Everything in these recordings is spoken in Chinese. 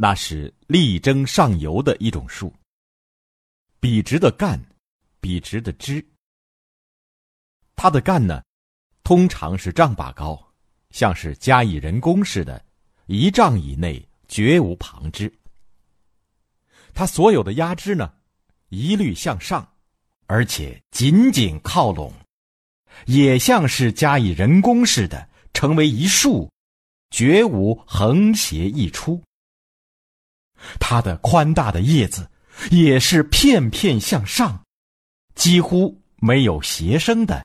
那是力争上游的一种树。笔直的干，笔直的枝。它的干呢，通常是丈把高，像是加以人工似的，一丈以内绝无旁枝。它所有的压枝呢，一律向上，而且紧紧靠拢，也像是加以人工似的，成为一束，绝无横斜溢出。它的宽大的叶子也是片片向上，几乎没有斜生的，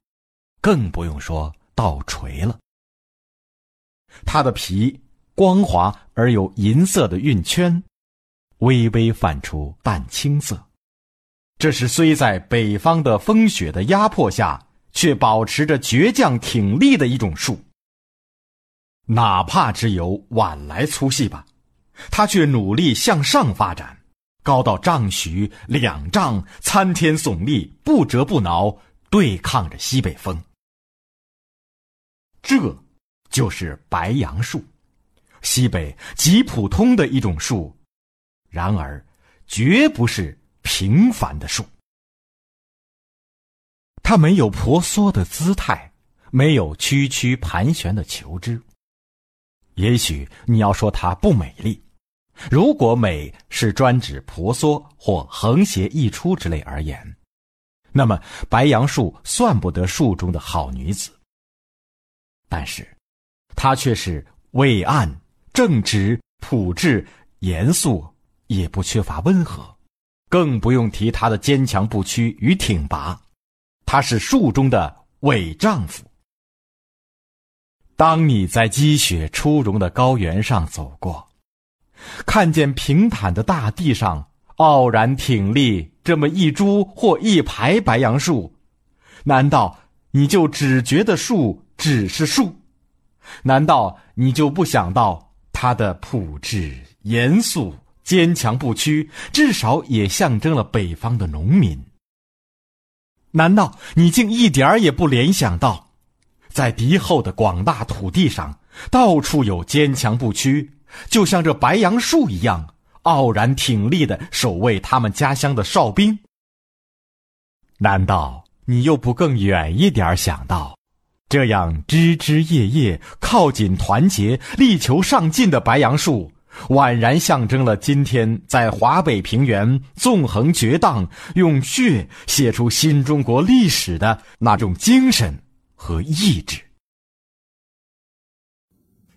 更不用说倒垂了。它的皮光滑而有银色的晕圈，微微泛出淡青色。这是虽在北方的风雪的压迫下，却保持着倔强挺立的一种树。哪怕只有晚来粗细吧。他却努力向上发展，高到丈许、两丈，参天耸立，不折不挠，对抗着西北风。这，就是白杨树，西北极普通的一种树，然而，绝不是平凡的树。它没有婆娑的姿态，没有曲曲盘旋的球枝。也许你要说它不美丽。如果美是专指婆娑或横斜溢出之类而言，那么白杨树算不得树中的好女子。但是，她却是伟岸、正直、朴质、严肃，也不缺乏温和，更不用提她的坚强不屈与挺拔。她是树中的伟丈夫。当你在积雪初融的高原上走过。看见平坦的大地上傲然挺立这么一株或一排白杨树，难道你就只觉得树只是树？难道你就不想到它的朴质、严肃、坚强不屈，至少也象征了北方的农民？难道你竟一点儿也不联想到，在敌后的广大土地上，到处有坚强不屈？就像这白杨树一样，傲然挺立的守卫他们家乡的哨兵。难道你又不更远一点想到，这样枝枝叶叶靠紧团结、力求上进的白杨树，宛然象征了今天在华北平原纵横绝荡、用血写出新中国历史的那种精神和意志。